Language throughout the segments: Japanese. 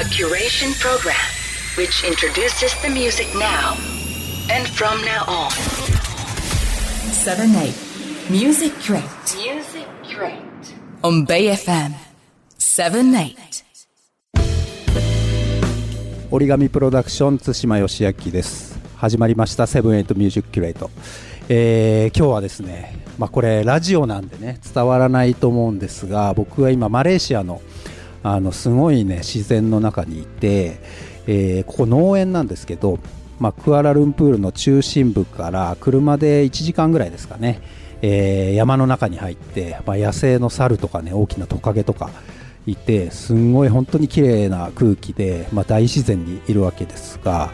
A curation program which introduces the music now and from now on. 7 8 Music Curate Music Curate. on Bay FM 7 8 origami PRODUCTIONS対馬芳昭です始まりましたセブンエイトミュージックキュレート、えー今日はですねまあこれラジオなんでね伝わらないと思うんですが僕は今マレーシアのあのすごいね自然の中にいて、えーここ農園なんですけど、まあ、クアラルンプールの中心部から車で1時間ぐらいですかね、えー山の中に入って、まあ、野生の猿とかね大きなトカゲとかいてすんごい本当に綺麗な空気で、まあ、大自然にいるわけですが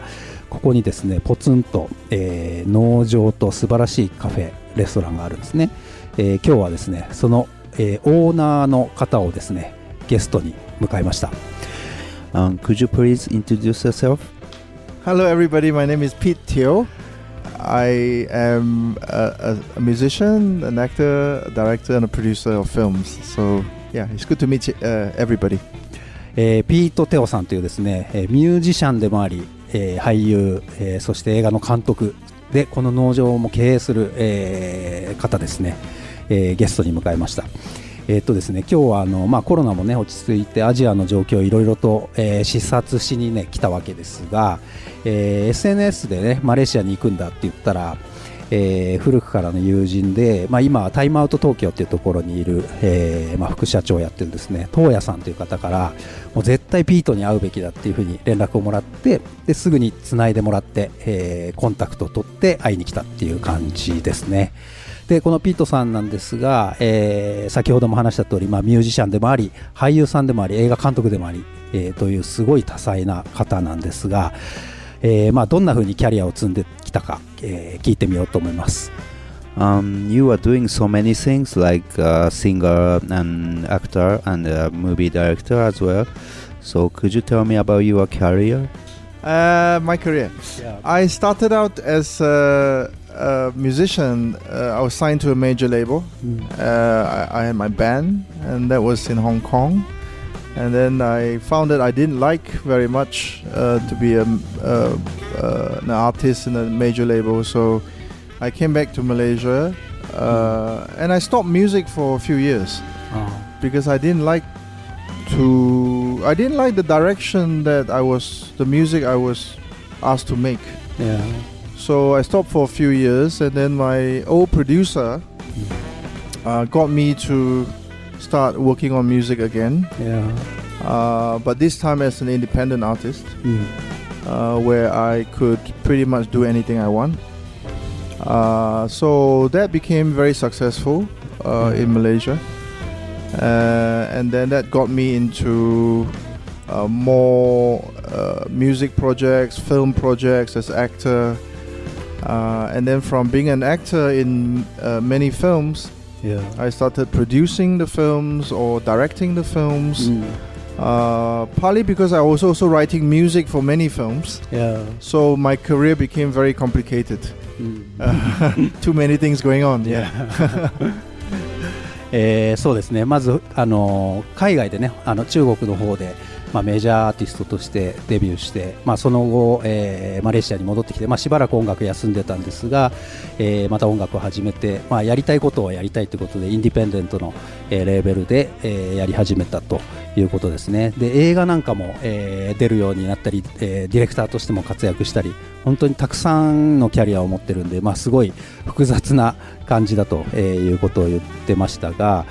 ここにですねポツンと、えー農場と素晴らしいカフェレストランがあるんですね、えー今日はですねその、えーオーナーの方をですねゲストに迎えました Um, could you please introduce yourself? Hello, everybody. My name is Pete Teo. I am a, a, musician, an actor, a director, and a producer of films. So, yeah, it's good to meet you, uh, everybody. えーピート・テオさんというですね、えーミュージシャンでもあり、えー俳優、えーそして映画の監督でこの農場も経営する、えー方ですね、えーゲストに迎えました。えっとですね、今日はあの、まあ、コロナも、ね、落ち着いてアジアの状況をいろいろと、えー視察しに、ね、来たわけですが、えー SNS で、ね、マレーシアに行くんだって言ったら、えー古くからの友人で、まあ、今はタイムアウト東京っていうところにいる、えーまあ、副社長をやってるんですね東谷さんという方からもう絶対ピートに会うべきだっていうふうに連絡をもらってですぐにつないでもらって、えーコンタクトを取って会いに来たっていう感じですね。でこのピートさんなんですが、えー先ほども話した通り、まあ、ミュージシャンでもあり俳優さんでもあり映画監督でもあり、えーというすごい多彩な方なんですが、えーまあ、どんな風にキャリアを積んできたか、えー聞いてみようと思います。Um, you are doing so many things like a singer and actor and a movie director as well. So could you tell me about your career? Uh, my career. I started out as a, a musician. Uh, I was signed to a major label. Uh, I, I had my band, and that was in Hong Kong. And then I found that I didn't like very much uh, to be a, uh, uh, an artist in a major label. So I came back to Malaysia, uh, and I stopped music for a few years because I didn't like to. I didn't like the direction that I was, the music I was asked to make. Yeah. So I stopped for a few years, and then my old producer uh, got me to start working on music again. Yeah. Uh, but this time as an independent artist, うん。uh, where I could pretty much do anything I want. Uh, so that became very successful uh, in Malaysia, uh, and then that got me into uh, more uh, music projects, film projects as actor, uh, and then from being an actor in uh, many films, yeah, I started producing the films or directing the films. Mm. partly because I was also writing music for many films. Yeah. So my career became very complicated. Mm. too many things going on. Yeah. えーそうですね。まず、あのー海外でねあの中国の方で、まあ、メジャーアーティストとしてデビューして、まあ、その後、えーマレーシアに戻ってきて、まあ、しばらく音楽休んでたんですが、えーまた音楽を始めて、まあ、やりたいことをやりたいということでインディペンデントの、えーレーベルで、えーやり始めたということですね。で映画なんかも、えー出るようになったり、えーディレクターとしても活躍したり本当にたくさんのキャリアを持ってるんで、まあ、すごい複雑な感じだと、えーいうことを言ってましたが、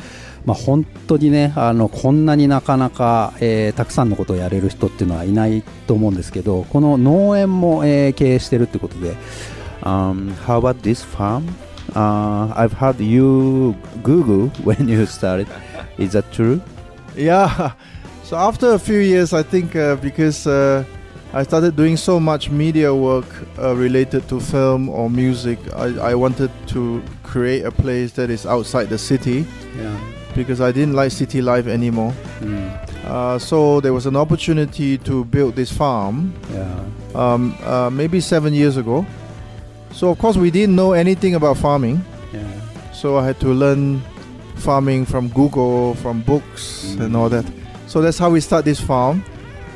まあ、本当にねあのこんなになかなか、えーたくさんのことをやれる人っていうのはいないと思うんですけどこの農園も、えー経営してるってことで Um, how about this farm? Uh, I've heard you Google when you started. Is that true? Yeah. So after a few years, I think uh, because uh, I started doing so much media work uh, related to film or music, I, I wanted to create a place that is outside the city because I didn't like city life anymore. Mm. Uh, so there was an opportunity to build this farm. Yeah. Um, uh, maybe seven years ago. So of course we didn't know anything about farming. Yeah. So I had to learn farming from Google, from books, mm. and all that. So that's how we start this farm.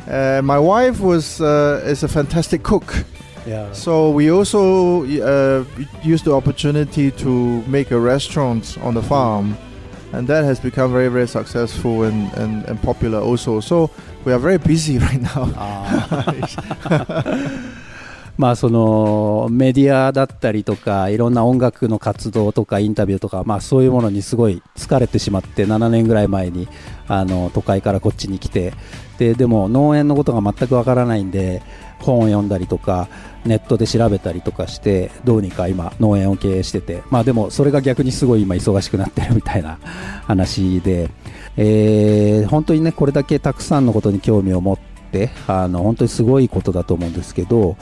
Uh, my wife was uh, is a fantastic cook. Yeah. So we also uh, used the opportunity to make a restaurant on the farm. And that has become very very successful and, and, and popular also. So we are very busy right now. まあそのメディアだったりとかいろんな音楽の活動とかインタビューとかまあそういうものにすごい疲れてしまって7年ぐらい前にあの都会からこっちに来てででも農園のことが全くわからないんで本を読んだりとかネットで調べたりとかしてどうにか今農園を経営しててまあでもそれが逆にすごい今忙しくなってるみたいな 話で、えー本当にねこれだけたくさんのことに興味を持ってあの本当にすごいことだと思うんですけど、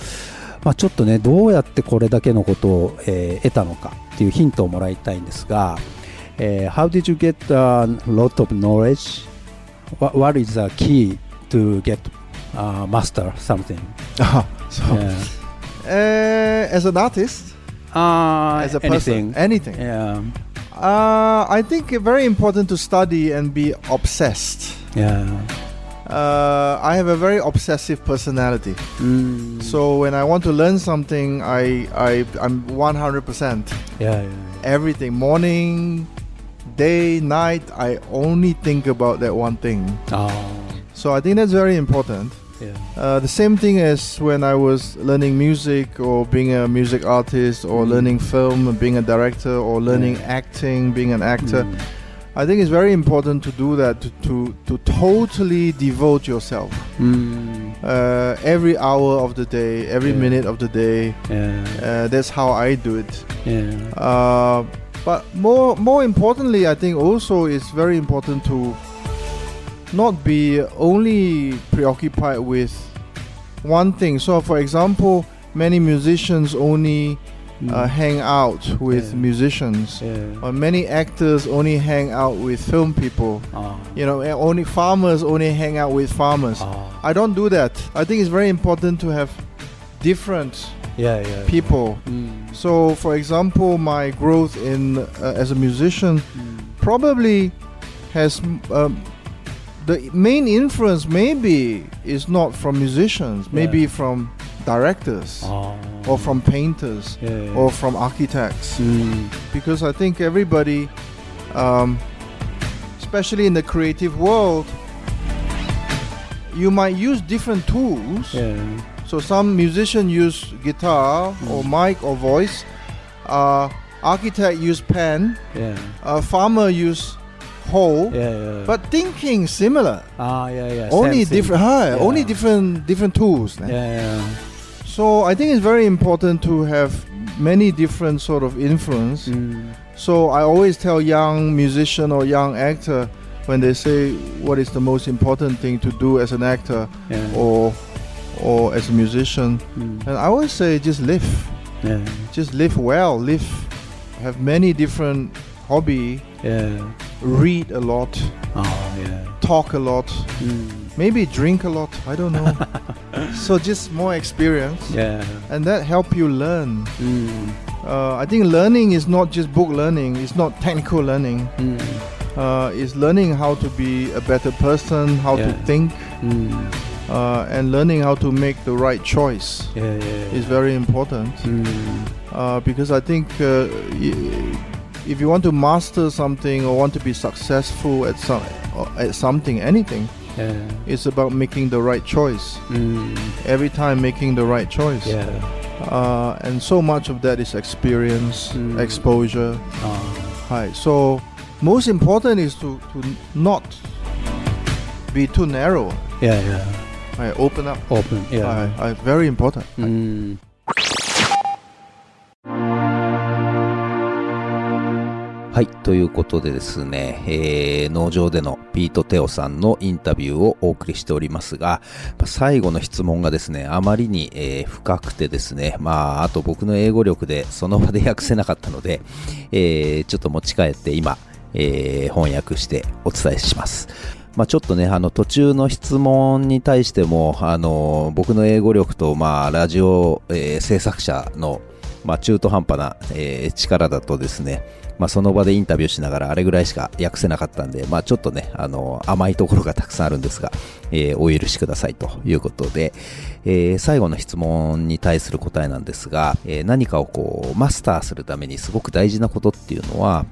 まあ、ちょっとねどうやってこれだけのことを、えー得たのかっていうヒントをもらいたいんですが、えー How did you get a lot of knowledge? What, what is the key to get uh, master something? so, Yeah. Uh, as an artist, Uh, as a anything. person, anything. Yeah. Uh, I think it's very important to study and be obsessed. Yeah. Uh, I have a very obsessive personality. Mm. So when I want to learn something, I, I I'm 100% yeah, yeah, everything. Morning, day, night. I only think about that one thing. yeah. So I think that's very important. Yeah. Uh, the same thing as when I was learning music or being a music artist or Mm. learning film, being a director or learning acting, being an actor. Mm. I think it's very important to do that to to, to totally devote yourself. Mm. Uh, every hour of the day, every Yeah. minute of the day. Yeah. Uh, that's how I do it. Yeah. Uh, but more more importantly, I think also it's very important to not be only preoccupied with one thing. So, for example, many musicians only uh, hang out with Mm. Yeah. musicians, Yeah. or many actors only hang out with film people. Ah. You know, only farmers only hang out with farmers. Ah. I don't do that. I think it's very important to have different Yeah, yeah. people. Mm. So, for example, my growth in uh, as a musician Mm. probably has um, the main influence. Maybe is not from musicians. Maybe Yeah. from directors Ah. or from painters yeah, yeah. or from architects. Mm. Because I think everybody, um, especially in the creative world, you might use different tools. Yeah. So some musician use guitar or mic or voice. Uh, architect use pen. Yeah. A farmer use hoe. Yeah, yeah. But thinking similar. ah, yeah, yeah. only sensing. different. Hi, Yeah. Only different different tools. Yeah, yeah. So I think it's very important to have many different sort of influence. Mm. So I always tell young musician or young actor when they say what is the most important thing to do as an actor Yeah. or or as a musician, Mm. and I always say just live, Yeah. just live well, live, have many different hobby, Yeah. Read a lot, Ah, yeah. talk a lot, Mm. maybe drink a lot. I don't know. so just more experience, Yeah. and that help you learn. Mm. Uh, I think learning is not just book learning. It's not technical learning. Mm. Uh, it's learning how to be a better person, how to think, Mm. uh, and learning how to make the right choice Yeah, yeah. is very important. Mm. Uh, because I think uh, if you want to master something or want to be successful at some at something, anything, Yeah. it's about making the right choice. Mm. Every time making the right choice. Yeah. Uh, and so much of that is experience, Mm. exposure. Ah. Hi. So most important is to, to not be too narrow. Yeah, yeah. Right, open up. Open. Yeah. Hi, very important. うはい、ということでですね、えー農場でのピート・テオさんのインタビューをお送りしておりますが、最後の質問がですね、あまりに、えー深くてですね、まあ、あと僕の英語力でその場で訳せなかったので、えーちょっと持ち帰って今、え翻訳してお伝えします。まあ、ちょっとね、あの途中の質問に対しても、あの僕の英語力と、まあ、ラジオ、えー制作者の、まあ、中途半端な、え力だとですね、まあ、その場でインタビューしながらあれぐらいしか訳せなかったんで、まあ、ちょっとね、あの、甘いところがたくさんあるんですが、えー、お許しくださいということで、えー、最後の質問に対する答えなんですが、えー、何かをこう、マスターするためにすごく大事なことっていうのは、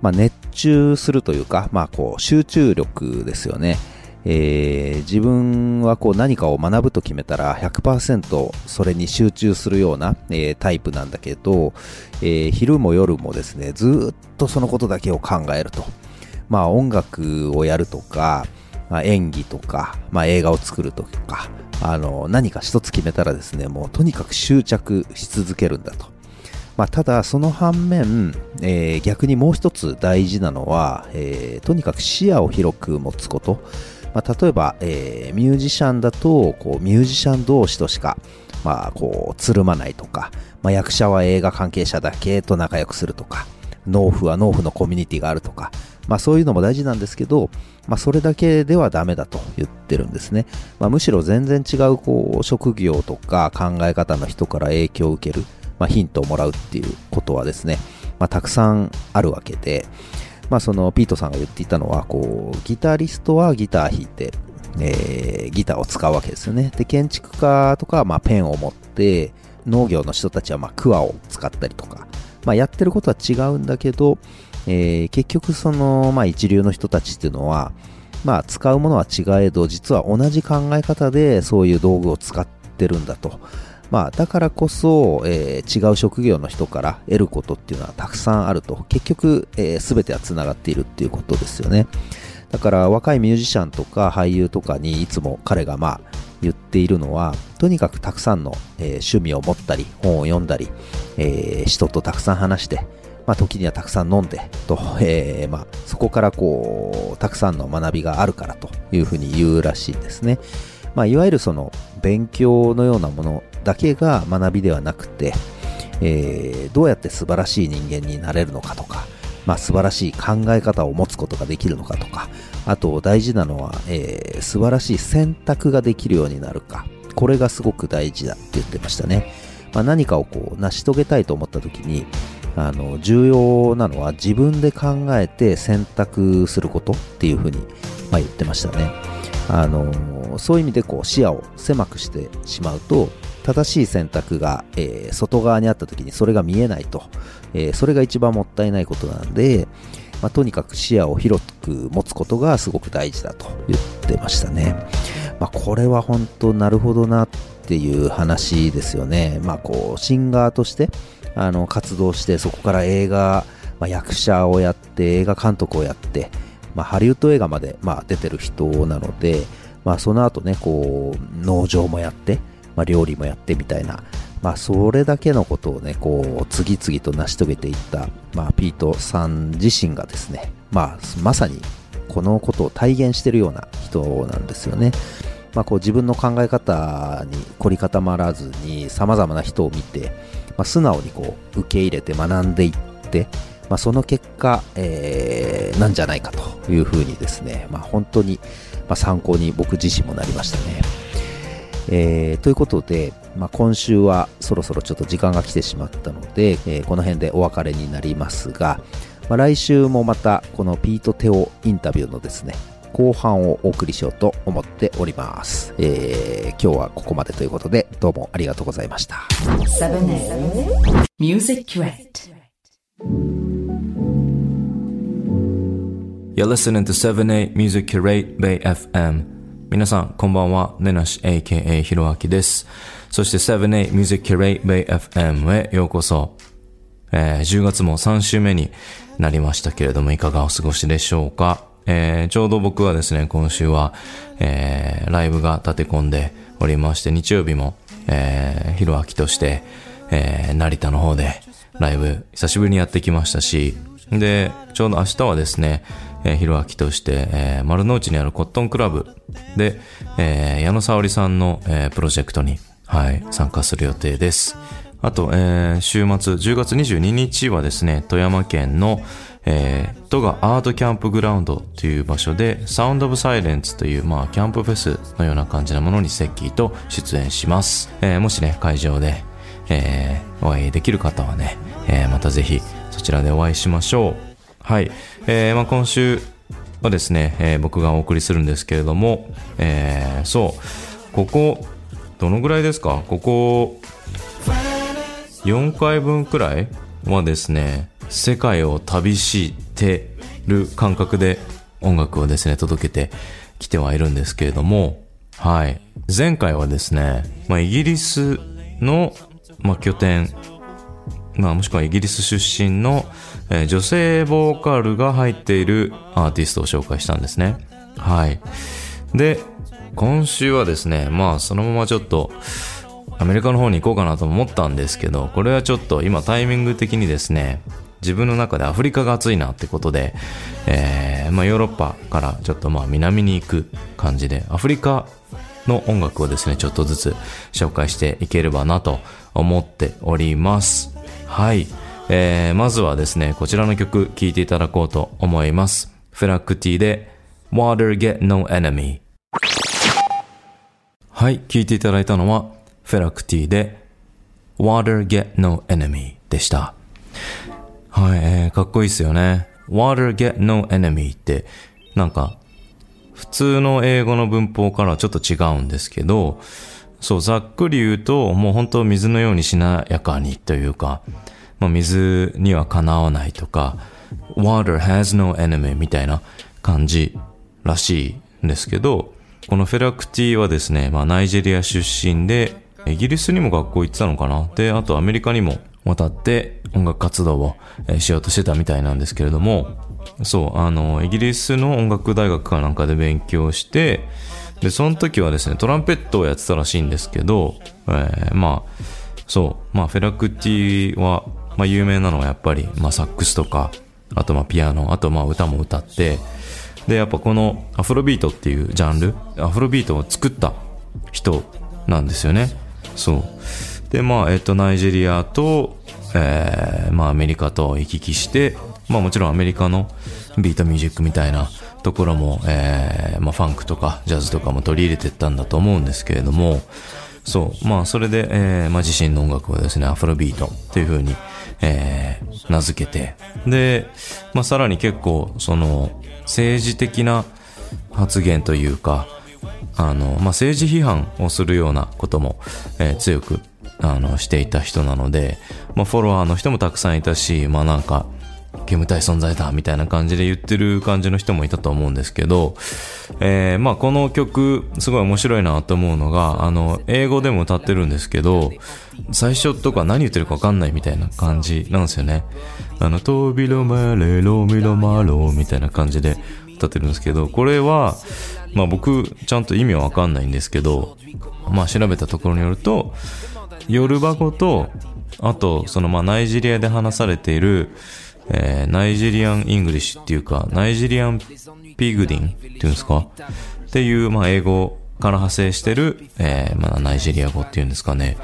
まあ、熱中するというか、まあ、こう、集中力ですよね。えー、自分はこう何かを学ぶと決めたら100%それに集中するような、えー、タイプなんだけど、えー、昼も夜もですね、ずっとそのことだけを考えると。まあ音楽をやるとか、まあ、演技とか、まあ、映画を作るとか、あの、何か一つ決めたらですね、もうとにかく執着し続けるんだと。まあ、ただ、その反面、えー、逆にもう一つ大事なのは、えー、とにかく視野を広く持つこと。まあ、例えば、えー、ミュージシャンだとこうミュージシャン同士としか、まあ、こうつるまないとか、まあ、役者は映画関係者だけと仲良くするとか農夫は農夫のコミュニティがあるとか、まあ、そういうのも大事なんですけど、まあ、それだけではダメだと言ってるんですね、まあ、むしろ全然違うこう職業とか考え方の人から影響を受ける、まあ、ヒントをもらうっていうことはですね、まあ、たくさんあるわけで、まあ、そのピートさんが言っていたのはこうギタリストはギター弾いて、えー、ギターを使うわけですよねで建築家とかはまあペンを持って農業の人たちはまあクワを使ったりとか、まあ、やってることは違うんだけど、えー、結局その、まあ、一流の人たちっていうのは、まあ、使うものは違えど実は同じ考え方でそういう道具を使ってるんだと。まあ、だからこそ、えー、違う職業の人から得ることっていうのはたくさんあると。結局、えー、全ては繋がっているっていうことですよね。だから若いミュージシャンとか俳優とかにいつも彼がまあ言っているのは、とにかくたくさんの、えー、趣味を持ったり、本を読んだり、えー、人とたくさん話して、まあ、時にはたくさん飲んでと、えーまあ、そこからこうたくさんの学びがあるからというふうに言うらしいんですね。まあ、いわゆるその勉強のようなものだけが学びではなくて、えー、どうやって素晴らしい人間になれるのかとか、まあ、素晴らしい考え方を持つことができるのかとか、あと大事なのは、えー、素晴らしい選択ができるようになるか、これがすごく大事だって言ってましたね。まあ、何かをこう成し遂げたいと思った時に、あの重要なのは自分で考えて選択することっていうふうに、まあ、言ってましたね。あのそういう意味でこう視野を狭くしてしまうと正しい選択が、えー、外側にあった時にそれが見えないと、えー、それが一番もったいないことなんで、まあ、とにかく視野を広く持つことがすごく大事だと言ってましたね。まあ、これは本当なるほどなっていう話ですよね。まあ、こう、シンガーとしてあの活動して、そこから映画、まあ、役者をやって、映画監督をやって、まあ、ハリウッド映画まで、まあ、出てる人なので、まあ、その後ね、こう、農場もやって、まあ、料理もやってみたいな、まあ、それだけのことをね、こう、次々と成し遂げていった、まあ、ピートさん自身がですね、まあ、まさに、このことを体現してるような人なんですよね。まあ、こう自分の考え方に凝り固まらずに様々な人を見て、まあ、素直にこう受け入れて学んでいって、まあ、その結果、えー、なんじゃないかというふうにですね、まあ、本当に、ま、参考に僕自身もなりましたね。えー、ということで、まあ、今週はそろそろちょっと時間が来てしまったので、えー、この辺でお別れになりますが、まあ、来週もまたこのピート・テオインタビューのですね、後半をお送りしようと思っております。えー、今日はここまでということで、どうもありがとうございました。You're listening to 7-8 Music Curate Bay FM 皆さん、こんばんは。ねなし AKA ひろあきです。そして7-8 Music Curate Bay FM へようこそ。えー、10月も3週目になりましたけれども、いかがお過ごしでしょうか？えー、ちょうど僕はですね、今週は、えー、ライブが立て込んでおりまして、日曜日も、えー、ひろあきとして、えー、成田の方でライブ久しぶりにやってきましたし、で、ちょうど明日はですね、えー、ひろあきとして、えー、丸の内にあるコットンクラブで、えー、矢野沙織さんの、えー、プロジェクトに、はい、参加する予定です。あと、えー、週末、10月22日はですね、富山県の、えー、戸がアートキャンプグラウンドという場所で、サウンドオブサイレンツという、まあ、キャンプフェスのような感じなものにセッキーと出演します。えー、もしね、会場で、えー、お会いできる方はね、えー、またぜひ、そちらでお会いしましょう。はい。えー、まあ今週はですね、えー僕がお送りするんですけれども、えーそう、ここ、どのぐらいですか？ここ、4回分くらいはですね、世界を旅してる感覚で音楽をですね、届けてきてはいるんですけれども、はい。前回はですね、まあ、イギリスの、まあ、拠点、まあ、もしくはイギリス出身の、えー女性ボーカルが入っているアーティストを紹介したんですね。はい。で、今週はですね、まあそのままちょっとアメリカの方に行こうかなと思ったんですけど、これはちょっと今タイミング的にですね、自分の中でアフリカが暑いなってことで、えーまあヨーロッパからちょっとまあ南に行く感じで、アフリカの音楽をですね、ちょっとずつ紹介していければなと思っております。はい。えー、まずはですね、こちらの曲聴いていただこうと思います。フェラクティで Water Get No Enemy。はい、聴いていただいたのはフェラクティで Water Get No Enemy でした。はい、えー、かっこいいっすよね。Water Get No Enemy って、なんか、普通の英語の文法からはちょっと違うんですけど、そう、ざっくり言うと、もう本当水のようにしなやかにというか、まあ、水にはかなわないとか、water has no enemy みたいな感じらしいんですけど、このフェラクティはですね、まあ、ナイジェリア出身で、イギリスにも学校行ってたのかなで、あとアメリカにも渡って音楽活動をしようとしてたみたいなんですけれども、そう、あの、イギリスの音楽大学かなんかで勉強して、で、その時はですね、トランペットをやってたらしいんですけど、えーまあ、そう、まあ、フェラクティは、まあ、有名なのはやっぱり、まあ、サックスとか、あとまあ、ピアノ、あとまあ、歌も歌って、で、やっぱこのアフロビートっていうジャンル、アフロビートを作った人なんですよね。そう。で、まあ、えっと、ナイジェリアと、えーまあ、アメリカと行き来して、まあ、もちろんアメリカのビートミュージックみたいなところも、えーまあ、ファンクとかジャズとかも取り入れてったんだと思うんですけれども、そう。まあ、それで、えーまあ、自身の音楽をですね、アフロビートっていう風に、えー名付けて、で、まあ、さらに結構、その、政治的な発言というか、あの、まあ、政治批判をするようなことも、えー強く、あの、していた人なので、まあ、フォロワーの人もたくさんいたし、まあ、なんか、煙たい存在だみたいな感じで言ってる感じの人もいたと思うんですけど、えーまあこの曲すごい面白いなと思うのが、あの、英語でも歌ってるんですけど、最初とか何言ってるかわかんないみたいな感じなんですよね。あの、トビロマレロミロマロみたいな感じで歌ってるんですけど、これは、まあ僕ちゃんと意味はわかんないんですけど、まあ調べたところによると、ヨルバ語と、あと、そのまナイジェリアで話されている、えー Nigerian English っていうか、 Nigerian Pidgin っていうんですか？っていう、まあ英語から派生してる、えーまナイジェリア語っていうんですかね？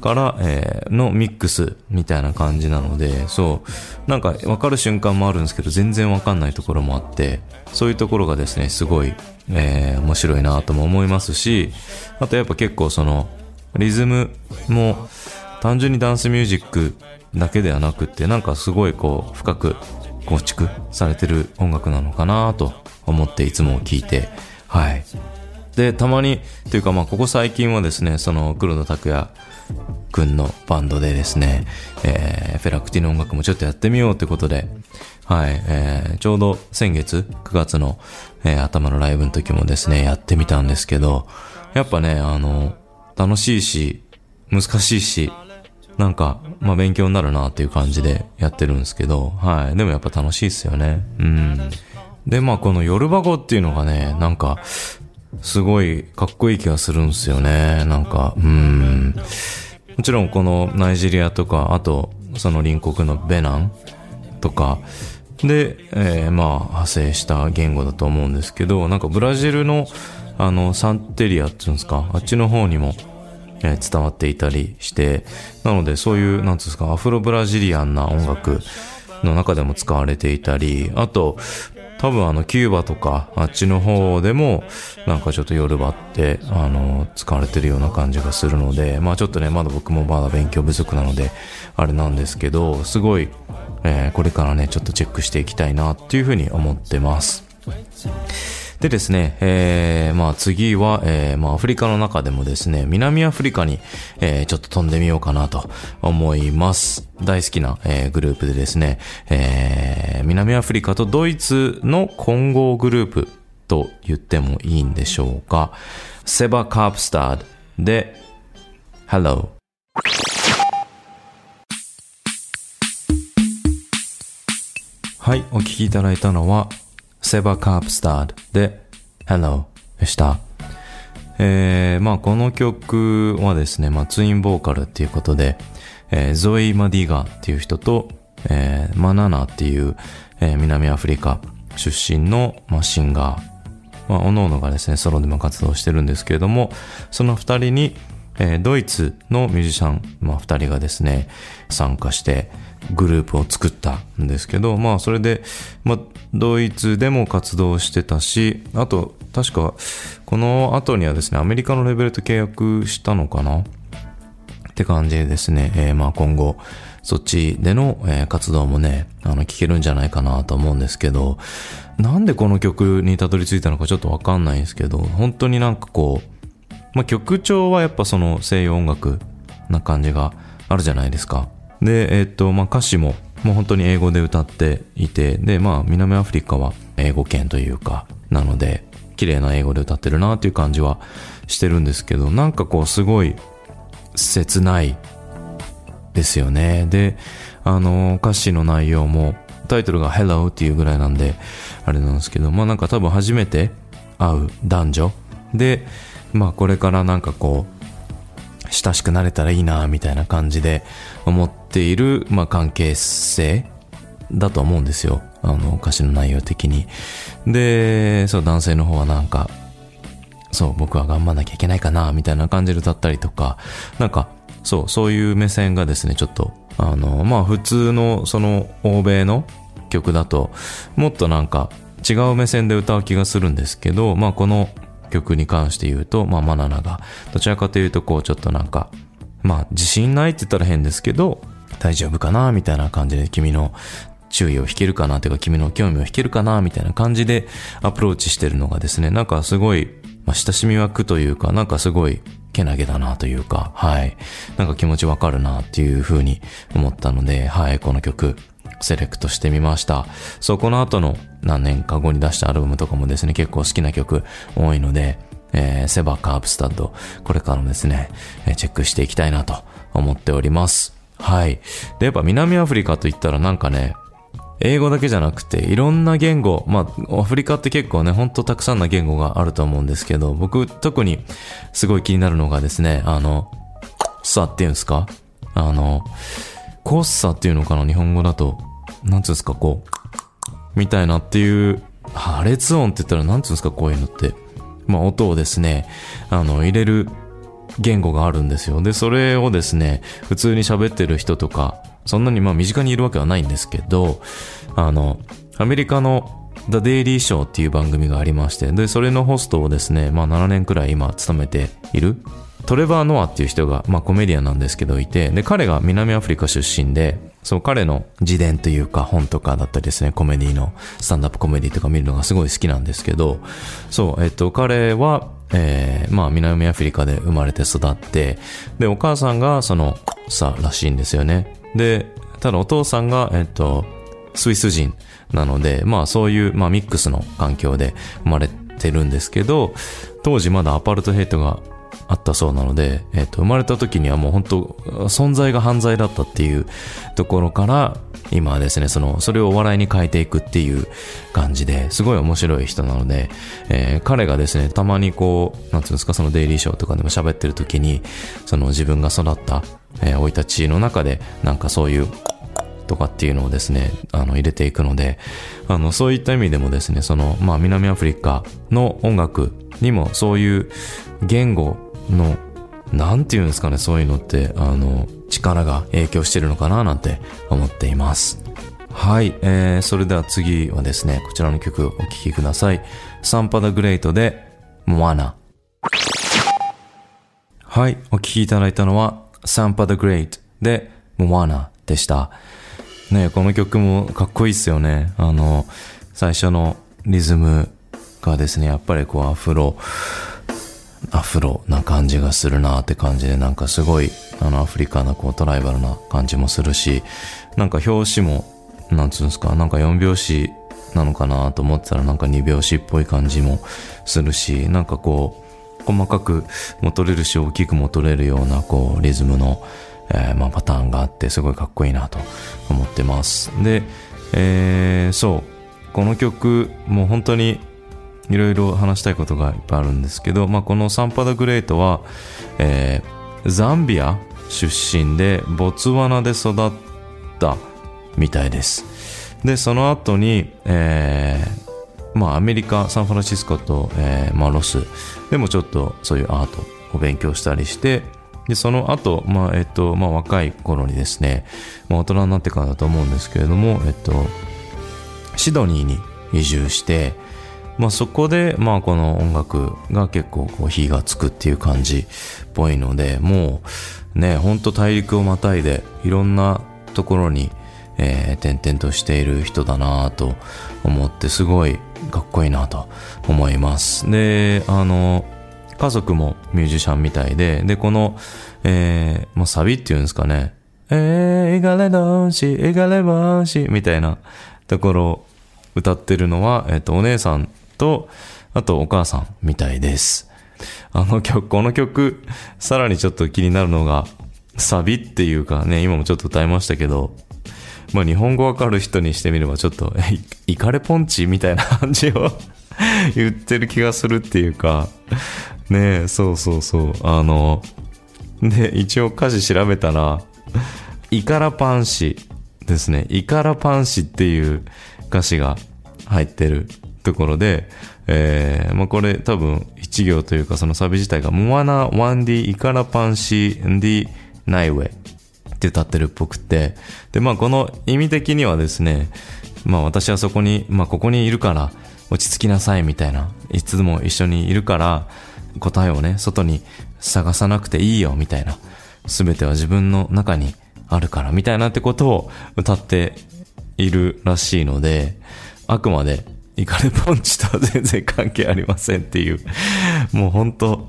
から、えーのミックスみたいな感じなので、そう、なんか分かる瞬間もあるんですけど、全然分かんないところもあって、そういうところがですね、すごい、えー面白いなとも思いますし、あとやっぱ結構その、リズムも単純にダンスミュージックだけではなくって、なんかすごいこう、深く構築されてる音楽なのかなと思っていつも聞いて、はい。で、たまに、というかまあ、ここ最近はですね、その、黒田拓也くんのバンドでですね、えーフェラクティの音楽もちょっとやってみようってことで、はい、えーちょうど先月、9月の、えー頭のライブの時もですね、やってみたんですけど、やっぱね、あの、楽しいし、難しいし、なんか、まあ勉強になるなっていう感じでやってるんですけど、はい。でもやっぱ楽しいっすよね。うん。で、まあこのヨルバ語っていうのがね、なんか、すごいかっこいい気がするんですよね。なんか、うん。もちろんこのナイジェリアとか、あと、その隣国のベナンとか、で、えーまあ、派生した言語だと思うんですけど、なんかブラジルの、あの、サンテリアっていうんですか、あっちの方にも、えー伝わっていたりして、なのでそういう、なんつうんですか、アフロブラジリアンな音楽の中でも使われていたり、あと、多分あの、キューバとか、あっちの方でも、なんかちょっとヨルバって、あの、使われてるような感じがするので、まあちょっとね、まだ僕もまだ勉強不足なので、あれなんですけど、すごい、えーこれからね、ちょっとチェックしていきたいなっていうふうに思ってます。でですね、えー、まあ次は、えー、まあアフリカの中でもですね、南アフリカに、えー、ちょっと飛んでみようかなと思います。大好きな、えー、グループでですね、えー、南アフリカとドイツの混合グループと言ってもいいんでしょうか。セバ・カープスタードで、Hello。はい、お聞きいただいたのは、セバ・カープスターで Hello でした。えー、まあこの曲はですね、まあツインボーカルっていうことで、えーゾイ・マディガっていう人と、えーマナナっていう、えー南アフリカ出身の、まあ、シンガー、まあ、各々がですね、ソロでも活動してるんですけれども、その二人に、えードイツのミュージシャン、まあ、二人がですね、参加して、グループを作ったんですけど、まあ、それで、まあ、ドイツでも活動してたし、あと、確か、この後にはですね、アメリカのレベルと契約したのかな？って感じでですね、えーまあ今後、そっちでの、え活動もね、あの、聞けるんじゃないかなと思うんですけど、なんでこの曲にたどり着いたのかちょっとわかんないんですけど、本当になんかこう、まあ曲調はやっぱその西洋音楽な感じがあるじゃないですか。で、えっと、まあ歌詞も、もう本当に英語で歌っていて、で、まあ南アフリカは英語圏というか、なので、綺麗な英語で歌ってるなっていう感じはしてるんですけど、なんかこうすごい切ないですよね。で、あの、歌詞の内容も、タイトルが Hello っていうぐらいなんで、あれなんですけど、まあなんか多分初めて会う男女で、まあこれからなんかこう、親しくなれたらいいな、みたいな感じで思っている、まあ関係性だと思うんですよ。あの、歌詞の内容的に。で、そう、男性の方はなんか、そう、僕は頑張んなきゃいけないかな、みたいな感じで歌ったりとか、なんか、そう、そういう目線がですね、ちょっと、あの、まあ普通の、その、欧米の曲だと、もっとなんか、違う目線で歌う気がするんですけど、まあこの曲に関して言うと、まあマナナが、どちらかというと、こう、ちょっとなんか、まあ自信ないって言ったら変ですけど、大丈夫かな、みたいな感じで、君の注意を引けるかなというか君の興味を引けるかなみたいな感じでアプローチしてるのがですね、なんかすごい、まあ、親しみ湧くというか、なんかすごい、けなげだなというか、はい。なんか気持ちわかるなっていう風に思ったので、はい、この曲、セレクトしてみました。そう、この後の何年か後に出したアルバムとかもですね、結構好きな曲多いので、えーセバカープスタッド、これからもですね、えーチェックしていきたいなと思っております。はい。で、やっぱ南アフリカといったらなんかね、英語だけじゃなくて、いろんな言語、まあ、アフリカって結構ね、ほんとたくさんな言語があると思うんですけど、僕、特にすごい気になるのがですね、あの、さっていうんですか？あの、コッサっていうのかな、日本語だと。なんつうんですか、こう、みたいなっていう、破裂音って言ったらなんつうんですか、こういうのって。まあ、音をですね、あの、入れる言語があるんですよ。で、それをですね、普通に喋ってる人とか、そんなにまあ身近にいるわけはないんですけど、あの、アメリカの The Daily Show っていう番組がありまして、で、それのホストをですね、まあ7年くらい今務めている、トレバー・ノアっていう人が、まあコメディアンなんですけどいて、で、彼が南アフリカ出身で、そう、彼の自伝というか本とかだったりですね、コメディの、スタンダップコメディとか見るのがすごい好きなんですけど、そう、えっと、彼は、えー、まあ南アフリカで生まれて育って、で、お母さんがその、さ、らしいんですよね。で、ただお父さんが、えっと、スイス人なので、まあそういう、まあミックスの環境で生まれてるんですけど、当時まだアパルトヘイトがあったそうなので、えっ、と、生まれた時にはもう本当、存在が犯罪だったっていうところから、今はですね、その、それをお笑いに変えていくっていう感じで、すごい面白い人なので、えー彼がですね、たまにこう、なんていうんですか、そのデイリーショーとかでも喋ってる時に、その自分が育った、えー生い立ちの中で、なんかそういう、とかっていうのをですね、あの、入れていくので、あの、そういった意味でもですね、その、まあ、南アフリカの音楽にもそういう言語の、なんていうんですかね、そういうのって、あの、力が影響してるのかななんて思っています。はい、えー、それでは次はですね、こちらの曲お聴きください。サンパダグレイトで、モアナ。はい、お聴きいただいたのは、サンパダグレイトで、モアナでした。ね、この曲もかっこいいっすよね。あの、最初のリズムがですね、やっぱりこうアフロ、アフロな感じがするなって感じで、なんかすごい、あの、アフリカのこうトライバルな感じもするし、なんか表紙も、なんつうんですか、なんか4拍子なのかなと思ってたらなんか2拍子っぽい感じもするし、なんかこう、細かくも取れるし、大きくも取れるような、こう、リズムの、えーまあ、パターンがあって、すごいかっこいいなと思ってます。で、えーそう、この曲、もう本当にいろいろ話したいことがいっぱいあるんですけど、まあ、このサンパダグレートは、えーザンビア出身でボツワナで育ったみたいです。で、その後に、えーまあ、アメリカ、サンフランシスコと、えーまあ、ロスでもちょっとそういうアートを勉強したりして、で、その後、まあ、えっと、まあ、若い頃にですね、まあ、大人になってからだと思うんですけれども、えっと、シドニーに移住して、まあ、そこで、まあ、この音楽が結構こう火がつくっていう感じっぽいので、もうね、ほんと大陸をまたいでいろんなところに、えー、転々としている人だなと思って、すごいかっこいいなと思います。で、あの、家族もミュージシャンみたいで、で、この、えー、まあ、サビっていうんですかね、えー、いがれどんし、いがればんし、みたいなところを歌ってるのは、えっ、と、お姉さんと、あとお母さんみたいです。あの曲、この曲、さらにちょっと気になるのが、サビっていうかね、今もちょっと歌いましたけど、まあ日本語わかる人にしてみればちょっと、え、イカレポンチ？みたいな感じを 言ってる気がするっていうか、ねえ、そうそうそう、あの、で、一応歌詞調べたら、イカラパンシですね。イカラパンシっていう歌詞が入ってるところで、えー、まあこれ多分一行というかそのサビ自体が、モアナワンディイカラパンシンディナイウェって歌ってるっぽくて、で、まあこの意味的にはですね、まあ私はそこに、まあここにいるから落ち着きなさいみたいな、いつも一緒にいるから答えをね、外に探さなくていいよみたいな、すべては自分の中にあるからみたいなってことを歌っているらしいので、あくまでイカレポンチとは全然関係ありませんっていう、もう本当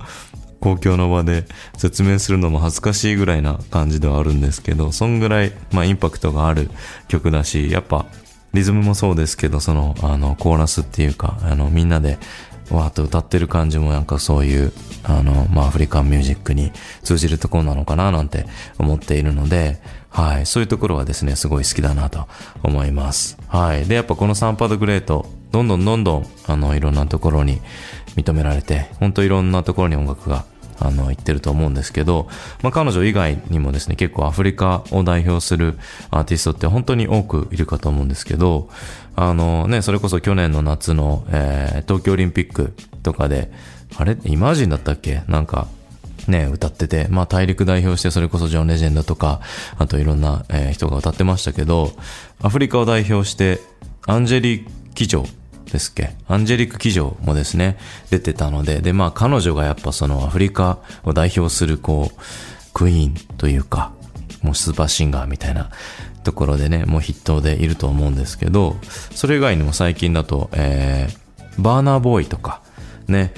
公共の場で説明するのも恥ずかしいぐらいな感じではあるんですけど、そんぐらい、まあインパクトがある曲だし、やっぱリズムもそうですけど、その、あの、コーラスっていうか、あの、みんなで、わーっと歌ってる感じもなんかそういう、あの、まあアフリカンミュージックに通じるところなのかななんて思っているので、はい、そういうところはですね、すごい好きだなと思います。はい。で、やっぱこのサンパードグレート、どんどんどんどん、あの、いろんなところに認められて、ほんといろんなところに音楽が、あの、行ってると思うんですけど、まあ、彼女以外にもですね、結構アフリカを代表するアーティストって本当に多くいるかと思うんですけど、あのね、それこそ去年の夏の、えー東京オリンピックとかで、あれ？イマージンだったっけ？なんか、ね、歌ってて、まあ大陸代表してそれこそジョン・レジェンドとか、あといろんな、えー人が歌ってましたけど、アフリカを代表して、アンジェリー・キジョですっけ？アンジェリック・キジョもですね、出てたので、で、まあ彼女がやっぱそのアフリカを代表するこう、クイーンというか、もうスーパーシンガーみたいなところでね、もう筆頭でいると思うんですけど、それ以外にも最近だと、えー、バーナーボーイとか、ね、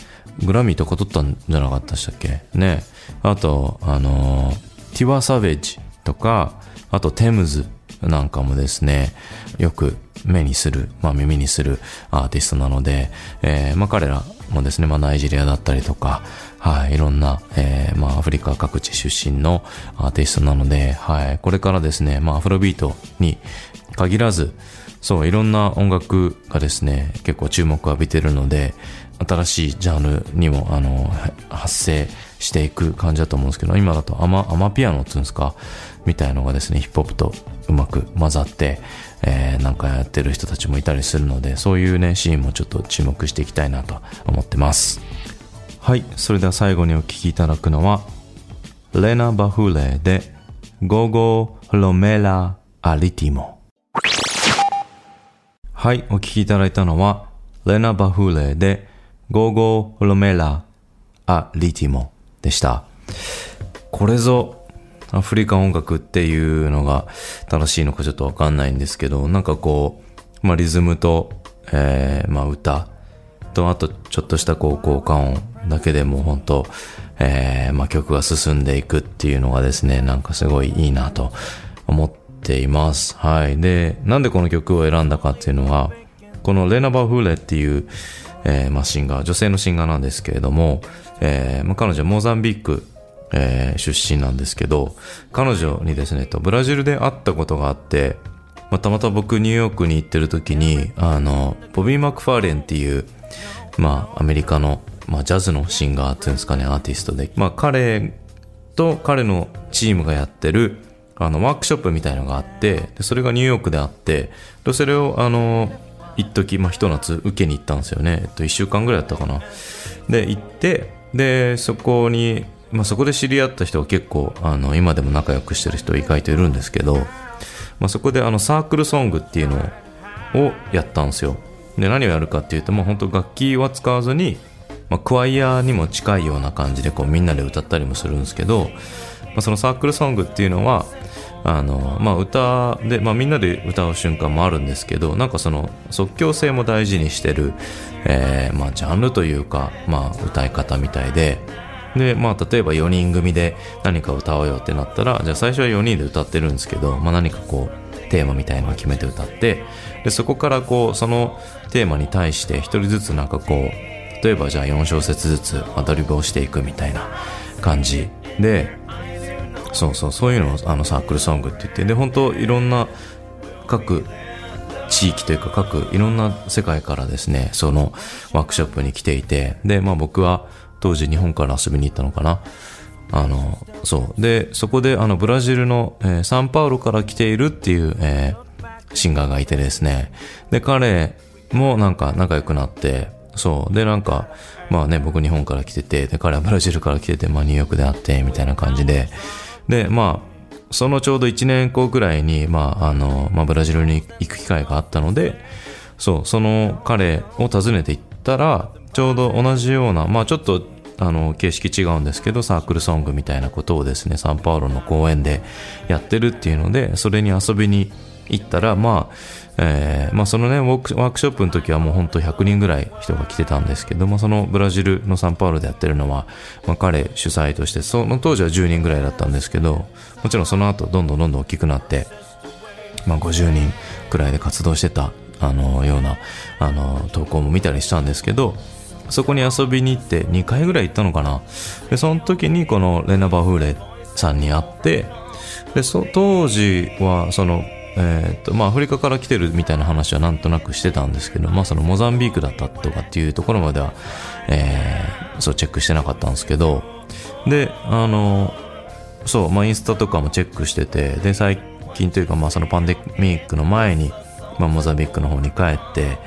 グラミーとか取ったんじゃなかったでしたっけ？ね。あと、あのーティワ・サベージとか、あとテムズなんかもですね、よく目にする、まあ耳にするアーティストなので、えーまあ彼らもですね、まあナイジェリアだったりとか、はい、いろんな、えーまあアフリカ各地出身のアーティストなので、はい、これからですね、まあアフロビートに限らず、そう、いろんな音楽がですね、結構注目を浴びてるので、新しいジャンルにも、あの、発生していく感じだと思うんですけど、今だとアマ、アマピアノっていうんですか、みたいのがですね、ヒップホップとうまく混ざって、えーなんかやってる人たちもいたりするので、そういうね、シーンもちょっと注目していきたいなと思ってます。はい、それでは最後にお聴きいただくのは、レナ・バフレで、ゴゴ・ロメラ・アリティモ。はい、お聴きいただいたのは、レナ・バフーレで、ゴゴー・ロメラ・ア・リティモでした。これぞ、アフリカ音楽っていうのが正しいのかちょっとわかんないんですけど、なんかこう、まあリズムと、えー、まあ歌と、あとちょっとしたこう効果音だけでも本当えー、まあ曲が進んでいくっていうのがですね、なんかすごいいいなと思っています。はい。で、なんでこの曲を選んだかっていうのは、このレナバ・フーレっていう、えー、まあシンガー、女性のシンガーなんですけれども、えー、まあ彼女モザンビーク、えー、出身なんですけど、彼女にですね、とブラジルで会ったことがあって、まあ、たまた僕ニューヨークに行ってる時に、あの、ボビー・マクファーレンっていう、まあ、アメリカの、まあ、ジャズのシンガーっていうんですかね、アーティストで、まあ、彼と彼のチームがやってる、あの、ワークショップみたいのがあって、でそれがニューヨークであって、でそれを、あの、一時まあ、一夏受けに行ったんですよね。えっと、一週間ぐらいだったかな。で、行って、で、そこに、まあ、そこで知り合った人が結構、あの、今でも仲良くしてる人意外といるんですけど、まあ、そこであの、サークルソングっていうのをやったんですよ。で、何をやるかっていうと、もう本当楽器は使わずに、まあ、クワイヤーにも近いような感じでこうみんなで歌ったりもするんですけど、まあ、そのサークルソングっていうのはあの、まあ、歌で、まあ、みんなで歌う瞬間もあるんですけどなんかその即興性も大事にしてる、えーまあ、ジャンルというか、まあ、歌い方みたいでで、まあ、例えば4人組で何か歌おうよってなったらじゃあ最初は4人で歌ってるんですけど、まあ、何かこうテーマみたいのを決めて歌ってでそこからこうそのテーマに対して一人ずつなんかこう例えばじゃあ4小節ずつアドリブをしていくみたいな感じでそうそうそういうのをあのサークルソングって言ってで本当いろんな各地域というか各いろんな世界からですねそのワークショップに来ていてでまあ僕は当時日本から遊びに行ったのかなあのそうでそこであのブラジルの、えーサンパウロから来ているっていう、えーシンガーがいてですねで彼もなんか仲良くなってそう。で、なんか、まあね、僕日本から来てて、で、彼はブラジルから来てて、まあニューヨークで会って、みたいな感じで。で、まあ、そのちょうど1年後くらいに、まあ、あの、まあブラジルに行く機会があったので、そう、その彼を訪ねて行ったら、ちょうど同じような、まあちょっと、あの、形式違うんですけど、サークルソングみたいなことをですね、サンパウロの公園でやってるっていうので、それに遊びに行ったら、まあ、えーまあそのね、ウォークワークショップの時はもう本当100人ぐらい人が来てたんですけども、そのブラジルのサンパウロでやってるのは、まあ彼主催として、その当時は10人ぐらいだったんですけど、もちろんその後どんどんどんどん大きくなって、まあ50人くらいで活動してた、あの、ような、あの、投稿も見たりしたんですけど、そこに遊びに行って2回ぐらい行ったのかな。で、その時にこのレナバフーレさんに会って、で、そ当時は、その、えーっと、まあ、アフリカから来てるみたいな話はなんとなくしてたんですけど、まあ、そのモザンビークだったとかっていうところまでは、えーそう、チェックしてなかったんですけど、で、あの、そう、まあ、インスタとかもチェックしてて、で、最近というか、まあ、そのパンデミックの前に、まあ、モザンビークの方に帰って、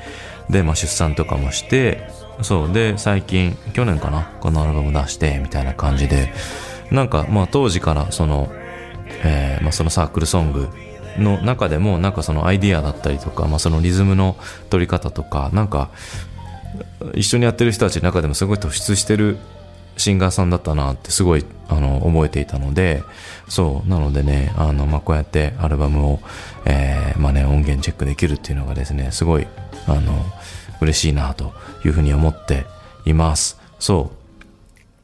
で、まあ、出産とかもして、そう、で、最近、去年かな、このアルバム出して、みたいな感じで、なんか、まあ、当時から、その、えーまあ、そのサークルソングの中でも、なんかそのアイディアだったりとか、まあ、そのリズムの取り方とか、なんか、一緒にやってる人たちの中でもすごい突出してるシンガーさんだったなってすごいあの覚えていたのでそうなのでねあの、まあ、こうやってアルバムを、えーまあね、音源チェックできるっていうのがですねすごいあの嬉しいなというふうに思っています。そ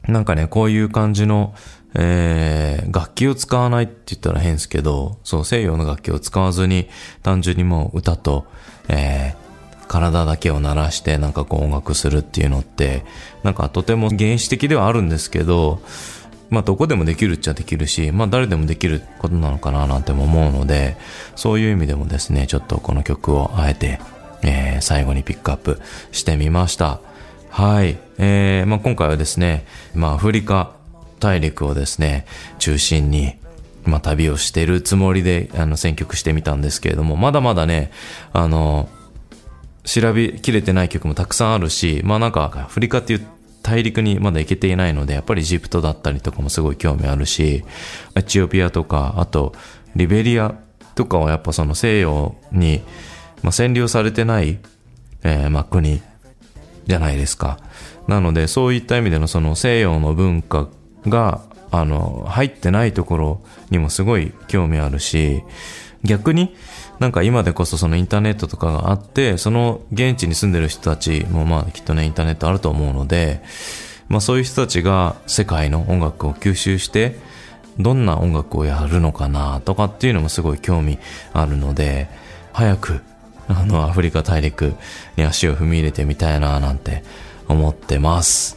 う。なんかねこういう感じのえー楽器を使わないって言ったら変ですけど、そう、西洋の楽器を使わずに、単純にもう歌と、えー体だけを鳴らしてなんかこう音楽するっていうのって、なんかとても原始的ではあるんですけど、まあどこでもできるっちゃできるし、まあ誰でもできることなのかななんても思うので、そういう意味でもですね、ちょっとこの曲をあえて、えー最後にピックアップしてみました。はい。えーまあ今回はですね、まあアフリカ大陸をですね、中心に、まあ旅をしてるつもりで、あの選曲してみたんですけれども、まだまだね、あの、調べきれてない曲もたくさんあるし、まあなんか、アフリカっていう大陸にまだ行けていないので、やっぱりエジプトだったりとかもすごい興味あるし、エチオピアとか、あと、リベリアとかはやっぱその西洋に、まあ、占領されてない、えーまあ国じゃないですか。なので、そういった意味でのその西洋の文化が、あの、入ってないところにもすごい興味あるし、逆になんか今でこそそのインターネットとかがあって、その現地に住んでる人たちもまあきっとね、インターネットあると思うので、まあそういう人たちが世界の音楽を吸収して、どんな音楽をやるのかなとかっていうのもすごい興味あるので、早くあのアフリカ大陸に足を踏み入れてみたいななんて思ってます。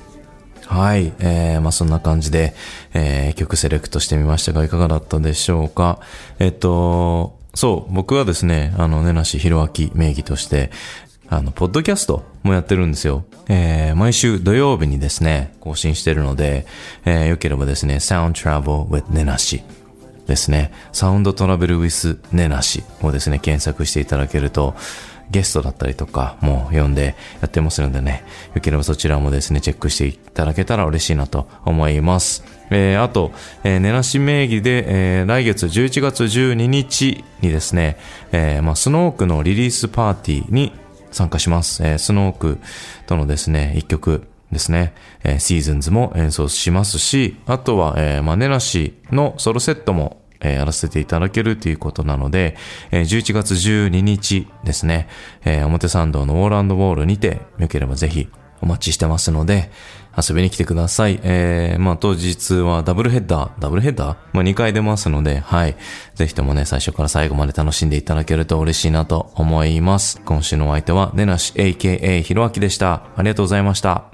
はい。えー、まあそんな感じで、えー、曲セレクトしてみましたが、いかがだったでしょうか？えっと、そう、僕はですね、あの、根梨弘明名義として、あの、ポッドキャストもやってるんですよ。えー、毎週土曜日にですね、更新してるので、えー、よければですね、Sound Travel with 根梨ですね、サウンドトラベル with 根梨をですね、検索していただけると、ゲストだったりとかも読んでやってますのでね、よければそちらもですね、チェックしていただけたら嬉しいなと思います。えー、あと、えー、根なし名義で、えー、来月11月12日にですね、えー、まあ、スノークのリリースパーティーに参加します。えー、スノークとのですね、一曲ですね、えー、シーズンズも演奏しますし、あとは、えー、まあ、根なしのソロセットもえーやらせていただけるということなので、えー11月12日ですね、えー表参道のウォールウォールにて、よければぜひお待ちしてますので、遊びに来てください。えー、まあ当日はダブルヘッダー、ダブルヘッダー？まあ2回出ますので、はい。ぜひともね、最初から最後まで楽しんでいただけると嬉しいなと思います。今週のお相手は、ねなし AKA ひろあきでした。ありがとうございました。